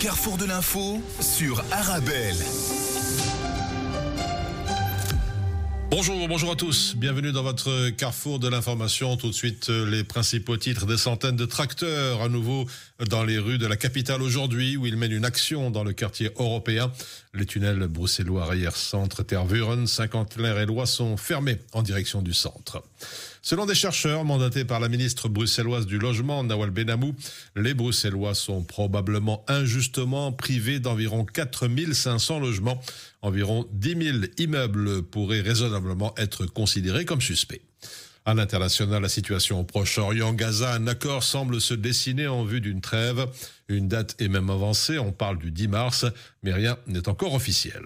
carrefour de l'info sur Arabelle. Bonjour, bonjour à tous. Bienvenue dans votre carrefour de l'information. Tout de suite, euh, les principaux titres des centaines de tracteurs à nouveau dans les rues de la capitale aujourd'hui où ils mènent une action dans le quartier européen. Les tunnels bruxellois arrière centre Tervuren, Saint-Quentin et Lois sont fermés en direction du centre. Selon des chercheurs mandatés par la ministre bruxelloise du logement, Nawal Benamou, les Bruxellois sont probablement injustement privés d'environ 4500 logements. Environ 10 000 immeubles pourraient raisonnablement être considérés comme suspects. À l'international, la situation au Proche-Orient, Gaza, un accord semble se dessiner en vue d'une trêve. Une date est même avancée, on parle du 10 mars, mais rien n'est encore officiel.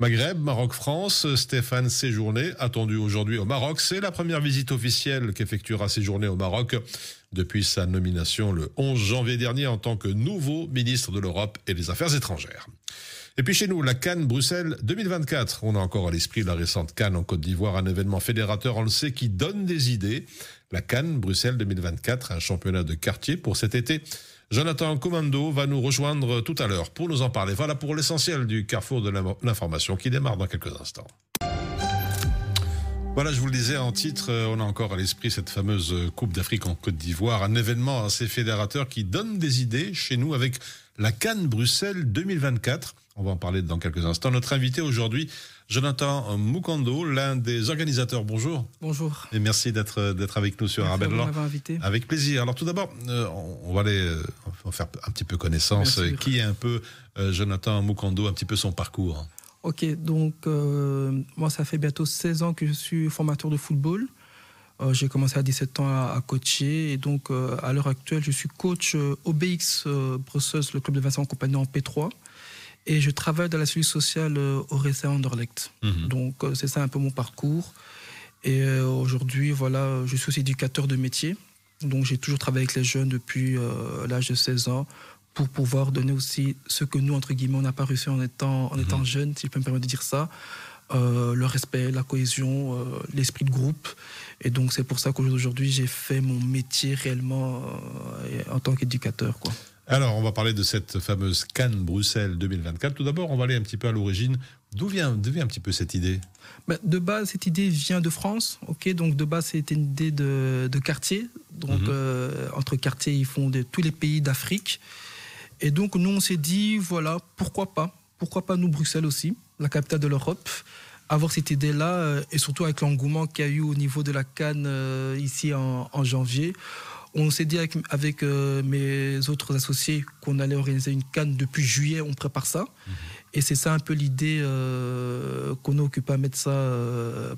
Maghreb, Maroc-France, Stéphane Séjourné, attendu aujourd'hui au Maroc. C'est la première visite officielle qu'effectuera Séjourné au Maroc depuis sa nomination le 11 janvier dernier en tant que nouveau ministre de l'Europe et des Affaires étrangères. Et puis chez nous, la Cannes Bruxelles 2024. On a encore à l'esprit la récente Cannes en Côte d'Ivoire, un événement fédérateur, on le sait, qui donne des idées. La Cannes Bruxelles 2024, un championnat de quartier pour cet été. Jonathan Commando va nous rejoindre tout à l'heure pour nous en parler. Voilà pour l'essentiel du carrefour de l'information qui démarre dans quelques instants. Voilà, je vous le disais en titre, euh, on a encore à l'esprit cette fameuse Coupe d'Afrique en Côte d'Ivoire, un événement assez fédérateur qui donne des idées chez nous avec la Cannes Bruxelles 2024. On va en parler dans quelques instants. Notre invité aujourd'hui, Jonathan Mukando, l'un des organisateurs. Bonjour. Bonjour. Et merci d'être d'être avec nous sur Arabelle. invité. Avec plaisir. Alors tout d'abord, euh, on va aller euh, faire un petit peu connaissance. Qui est un peu Jonathan Mukando, un petit peu son parcours? Ok, donc euh, moi ça fait bientôt 16 ans que je suis formateur de football. Euh, j'ai commencé à 17 ans à, coacher et donc euh, à l'heure actuelle je suis coach OBX Brussels, le club de Vincent Compagnie en P3 et je travaille dans la cellule sociale au Récé Anderlecht. Mhm. Donc c'est ça un peu mon parcours. Et aujourd'hui voilà, je suis aussi éducateur de métier. Donc j'ai toujours travaillé avec les jeunes depuis l'âge de 16 ans pour pouvoir donner aussi ce que nous, entre guillemets, on n'a pas reçu en étant, en étant mhm. jeune, si je peux me permettre de dire ça. Euh, le respect, la cohésion, euh, l'esprit de groupe. Et donc c'est pour ça qu'aujourd'hui j'ai fait mon métier réellement euh, en tant qu'éducateur. Quoi. Alors on va parler de cette fameuse Cannes Bruxelles 2024. Tout d'abord on va aller un petit peu à l'origine. D'où vient, vient un petit peu cette idée? Ben, De base cette idée vient de France. ok? Donc de base c'était une idée de, de quartier. Donc mhm. entre quartiers ils font de tous les pays d'Afrique. Et donc, nous, on s'est dit, voilà, pourquoi pas? Pourquoi pas nous, Bruxelles aussi, la capitale de l'Europe avoir cette idée-là, euh, et surtout avec l'engouement qu'il y a eu au niveau de la Cannes euh, ici en, janvier. On s'est dit avec, euh, mes autres associés qu'on allait organiser une Cannes depuis juillet, on prépare ça. Mhm. Et c'est ça un peu l'idée qu'on a occupé à mettre ça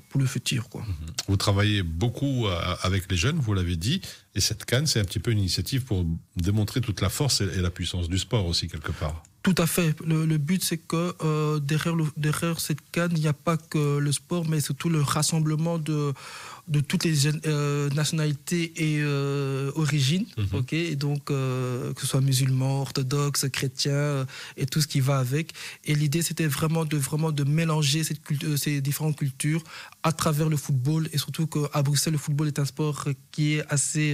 pour le futur. Quoi. Mhm. Vous travaillez beaucoup avec les jeunes, vous l'avez dit, et cette Cannes, c'est un petit peu une initiative pour démontrer toute la force et la puissance du sport aussi, quelque part. Tout à fait. Le, but, c'est que euh, derrière, derrière cette canne, il n'y a pas que le sport, mais surtout le rassemblement de, de toutes les euh, nationalités et euh, origines. Mhm. et donc, que ce soit musulmans, orthodoxes, chrétiens, et tout ce qui va avec. Et l'idée, c'était vraiment de, vraiment de mélanger cette ces différentes cultures à travers le football. Et surtout qu'à Bruxelles, le football est un sport qui est assez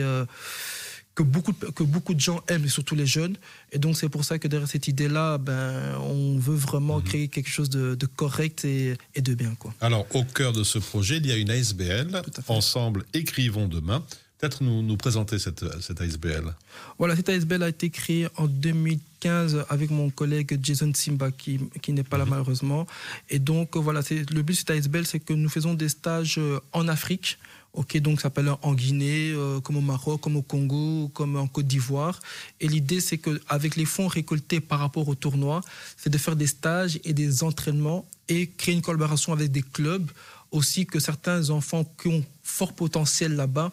que beaucoup, que beaucoup de gens aiment, et surtout les jeunes. Et donc, c'est pour ça que derrière cette idée-là, ben, on veut vraiment mhm. créer quelque chose de, correct et, et, de bien. Quoi. Alors, au cœur de ce projet, il y a une ASBL. Ensemble, écrivons demain. Peut-être nous, nous présenter cette, cette ASBL. Voilà, cette ASBL a été créée en 2015 avec mon collègue Jason Simba, qui, qui n'est pas là mhm. malheureusement. Et donc, voilà, le but de cette ASBL, c'est que nous faisons des stages en Afrique Ok, donc ça s'appelle en Guinée, euh, comme au Maroc, comme au Congo, comme en Côte d'Ivoire. Et l'idée, c'est qu'avec les fonds récoltés par rapport au tournoi, c'est de faire des stages et des entraînements et créer une collaboration avec des clubs. Aussi que certains enfants qui ont fort potentiel là-bas,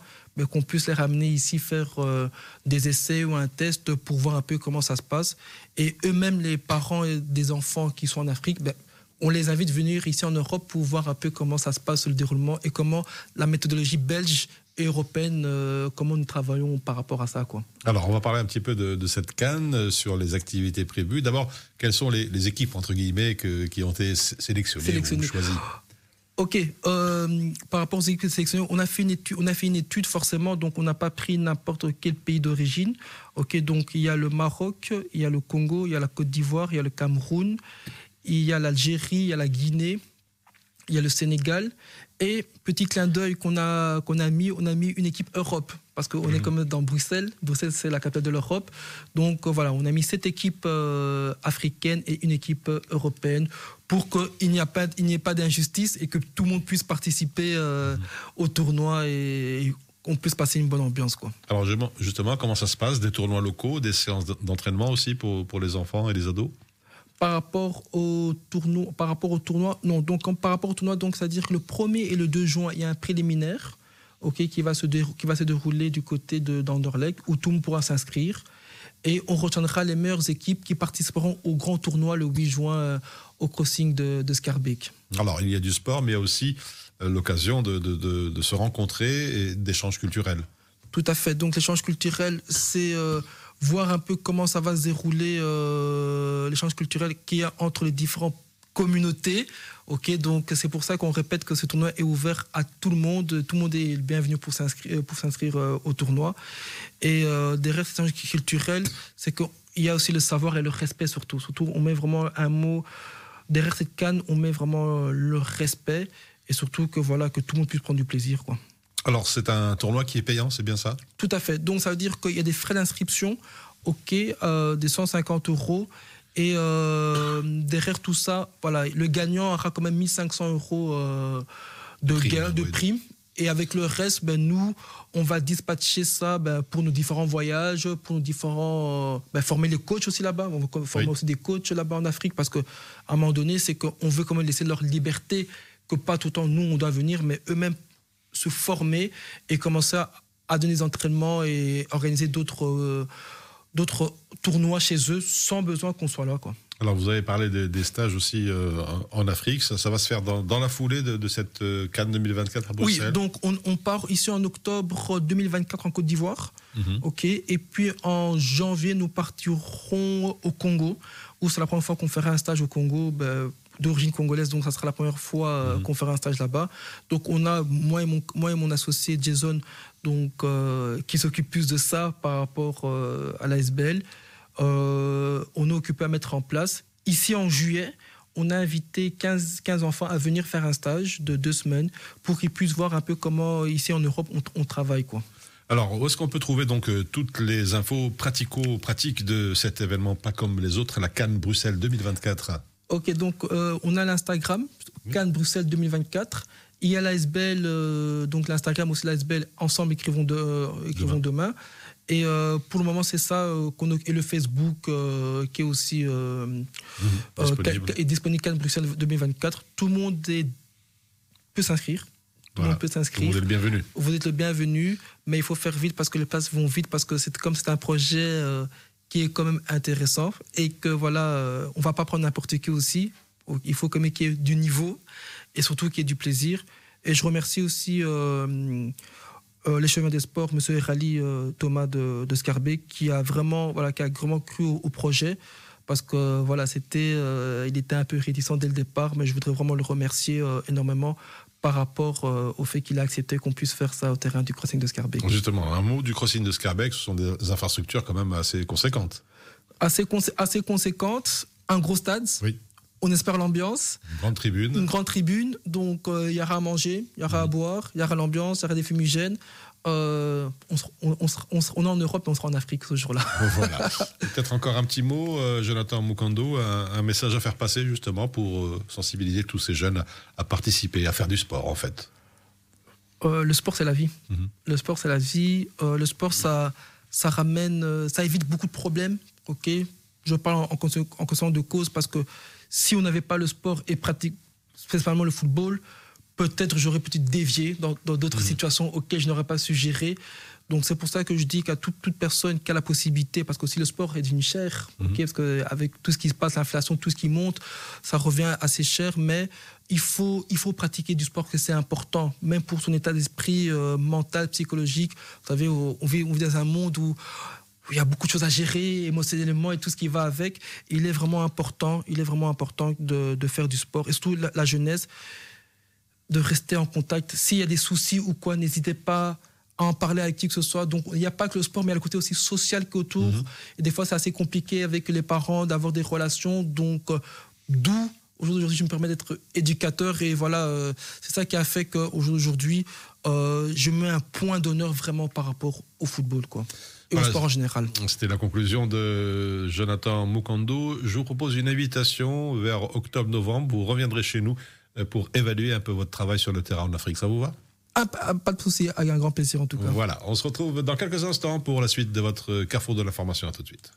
qu'on puisse les ramener ici faire euh, des essais ou un test pour voir un peu comment ça se passe. Et eux-mêmes, les parents des enfants qui sont en Afrique, ben, on les invite à venir ici en Europe pour voir un peu comment ça se passe le déroulement et comment la méthodologie belge et européenne, euh, comment nous travaillons par rapport à ça. Quoi. Alors, on va parler un petit peu de, cette canne, euh, sur les activités prévues. D'abord, quelles sont les, équipes, entre guillemets, qui ont été sélectionnées, ou choisies? Ok, euh, par rapport aux équipes sélectionnées, on a fait une étude, on a fait une étude forcément, donc on n'a pas pris n'importe quel pays d'origine. Ok, donc il y a le Maroc, il y a le Congo, il y a la Côte d'Ivoire, il y a le Cameroun, il y a l'Algérie, il y a la Guinée, il y a le Sénégal. Et petit clin d'œil qu'on a, qu'on a mis, on a mis une équipe Europe parce qu'on est mhm. comme dans Bruxelles. Bruxelles, c'est la capitale de l'Europe. Donc voilà, on a mis cette équipe euh, africaine et une équipe européenne pour qu'il n'y ait pas, pas d'injustice et que tout le monde puisse participer euh, au tournoi et, qu'on puisse passer une bonne ambiance. Quoi. Alors justement, comment ça se passe? Des tournois locaux, des séances d'entraînement aussi pour, pour les enfants et les ados? Par rapport au tournoi, par rapport au tournoi, non, donc par rapport au tournoi, donc c'est-à-dire que le 1er et le 2 juin, il y a un préliminaire, ok, qui va se, qui va se dérouler du côté de d'Anderlecht, où tout le monde pourra s'inscrire. Et on retiendra les meilleures équipes qui participeront au grand tournoi le 8 juin euh, au crossing de, de Scarbeck. Alors, il y a du sport, mais il y a aussi euh, l'occasion de, de, se rencontrer et d'échanges culturels. Tout à fait. Donc, l'échange culturel, c'est euh, voir un peu comment ça va se dérouler, l'échange culturel qu'il y a entre les différentes communautés. Ok, donc c'est pour ça qu'on répète que ce tournoi est ouvert à tout le monde. Tout le monde est bienvenu pour s'inscrire, pour s'inscrire au tournoi. Et euh, derrière cet échange culturel, c'est qu'il y a aussi le savoir et le respect surtout. Surtout, on met vraiment un mot derrière cette canne, on met vraiment euh, le respect et surtout que voilà que tout le monde puisse prendre du plaisir, quoi. Alors c'est un tournoi qui est payant, c'est bien ça? Tout à fait. Donc ça veut dire qu'il y a des frais d'inscription, ok, euh, des 150 euros. Et euh, derrière tout ça, voilà, le gagnant aura quand même 1500 euros de gain, de prime. Et avec le reste, ben, nous, on va dispatcher ça ben, pour nos différents voyages, pour nos différents. Euh, ben, former les coachs aussi là-bas. On va former aussi des coachs là-bas en Afrique parce qu'à un moment donné, c'est qu'on veut quand même laisser leur liberté, que pas tout le temps nous, on doit venir, mais eux-mêmes se former et commencer à, donner des entraînements et organiser d'autres. Euh, d'autres tournois chez eux sans besoin qu'on soit là. Quoi. Alors, vous avez parlé des, stages aussi euh, en Afrique. Ça, va se faire dans, la foulée de, cette euh, Cannes 2024 à Bruxelles? Oui, donc on, part ici en octobre 2024 en Côte d'Ivoire. Mhm. ok. Et puis en janvier, nous partirons au Congo, où c'est la première fois qu'on fera un stage au Congo. Ben, d'origine congolaise, donc ça sera la première fois euh, mhm. qu'on fera un stage là-bas. Donc on a, moi et mon, moi et mon associé Jason, donc, qui s'occupe plus de ça par rapport à l'ASBL. Euh, on est occupé à mettre en place. Ici, en juillet, on a invité 15, 15 enfants à venir faire un stage de deux semaines pour qu'ils puissent voir un peu comment, ici en Europe, on, travaille. Quoi. Alors, où est-ce qu'on peut trouver donc euh, toutes les infos pratico-pratiques de cet événement, pas comme les autres, la Cannes Bruxelles 2024 Ok, donc euh, on a l'Instagram, Cannes Bruxelles 2024. Il y a l'ASBL, donc l'Instagram aussi l'ASBL, ensemble écrivons, de, écrivons demain. Et euh, pour le moment, c'est ça euh, et le Facebook euh, qui est aussi mmh, disponible. est disponible Bruxelles 2024. Tout le monde peut s'inscrire. Tout le monde peut s'inscrire. Vous êtes le bienvenu. Vous êtes le bienvenu, mais il faut faire vite parce que les places vont vite parce que c'est comme c'est un projet qui est quand même intéressant et que voilà, on va pas prendre n'importe qui aussi. Il faut quand même qu'il y ait du niveau et surtout qu'il y ait du plaisir. Et je remercie aussi euh, les chemins des sports, M. Rally euh, Thomas de, de qui a vraiment, voilà, qui a vraiment cru au, projet parce que voilà, c'était, euh, il était un peu réticent dès le départ, mais je voudrais vraiment le remercier énormément par rapport au fait qu'il a accepté qu'on puisse faire ça au terrain du crossing de Scarbeck. Justement, un mot du crossing de Scarbeck, ce sont des infrastructures quand même assez conséquentes. Assez, assez conséquentes, un gros stade. Oui on espère l'ambiance. Une grande tribune. Une grande tribune. Donc, euh, il y aura à manger, il y aura à mm. boire, il y aura l'ambiance, il y aura des fumigènes. Euh, on, est en Europe et on sera en Afrique ce jour-là. Voilà. Peut-être encore un petit mot, euh, Jonathan Mukando, un, message à faire passer justement pour sensibiliser tous ces jeunes à participer, à faire du sport en fait. le sport, c'est la vie. Mm-hmm. Le sport, c'est la vie. le sport, ça, ça ramène, ça évite beaucoup de problèmes. Ok, je parle en, en conscience de cause parce que si on n'avait pas le sport et pratique, spécialement le football, peut-être j'aurais peut-être dévié dans d'autres mmh. situations auxquelles je n'aurais pas su gérer. Donc c'est pour ça que je dis qu'à toute, toute, personne qui a la possibilité, parce que si le sport est devenu cher, mmh. parce qu'avec tout ce qui se passe, l'inflation, tout ce qui monte, ça revient assez cher, mais il faut, il faut pratiquer du sport, que c'est important, même pour son état d'esprit euh, mental, psychologique. Vous savez, on vit, on vit dans un monde où il y a beaucoup de choses à gérer émotionnellement et tout ce qui va avec. Il est vraiment important, il est vraiment important de, faire du sport et surtout la, jeunesse. de rester en contact. S'il y a des soucis ou quoi, n'hésitez pas à en parler avec qui que ce soit. Donc, il n'y a pas que le sport, mais il y a le côté aussi social qui est autour. Mhm. Et des fois, c'est assez compliqué avec les parents d'avoir des relations. Donc, euh, d'où aujourd'hui, je me permets d'être éducateur. Et voilà, euh, c'est ça qui a fait qu'aujourd'hui, euh, je mets un point d'honneur vraiment par rapport au football, quoi. Et Voilà. au sport en général. C'était la conclusion de Jonathan Mukando. Je vous propose une invitation vers octobre-novembre. Vous reviendrez chez nous euh, pour évaluer un peu votre travail sur le terrain en Afrique. Ça vous va? Ah, pas pas de souci, avec un grand plaisir en tout cas. Voilà, on se retrouve dans quelques instants pour la suite de votre Carrefour de l'information. À tout de suite.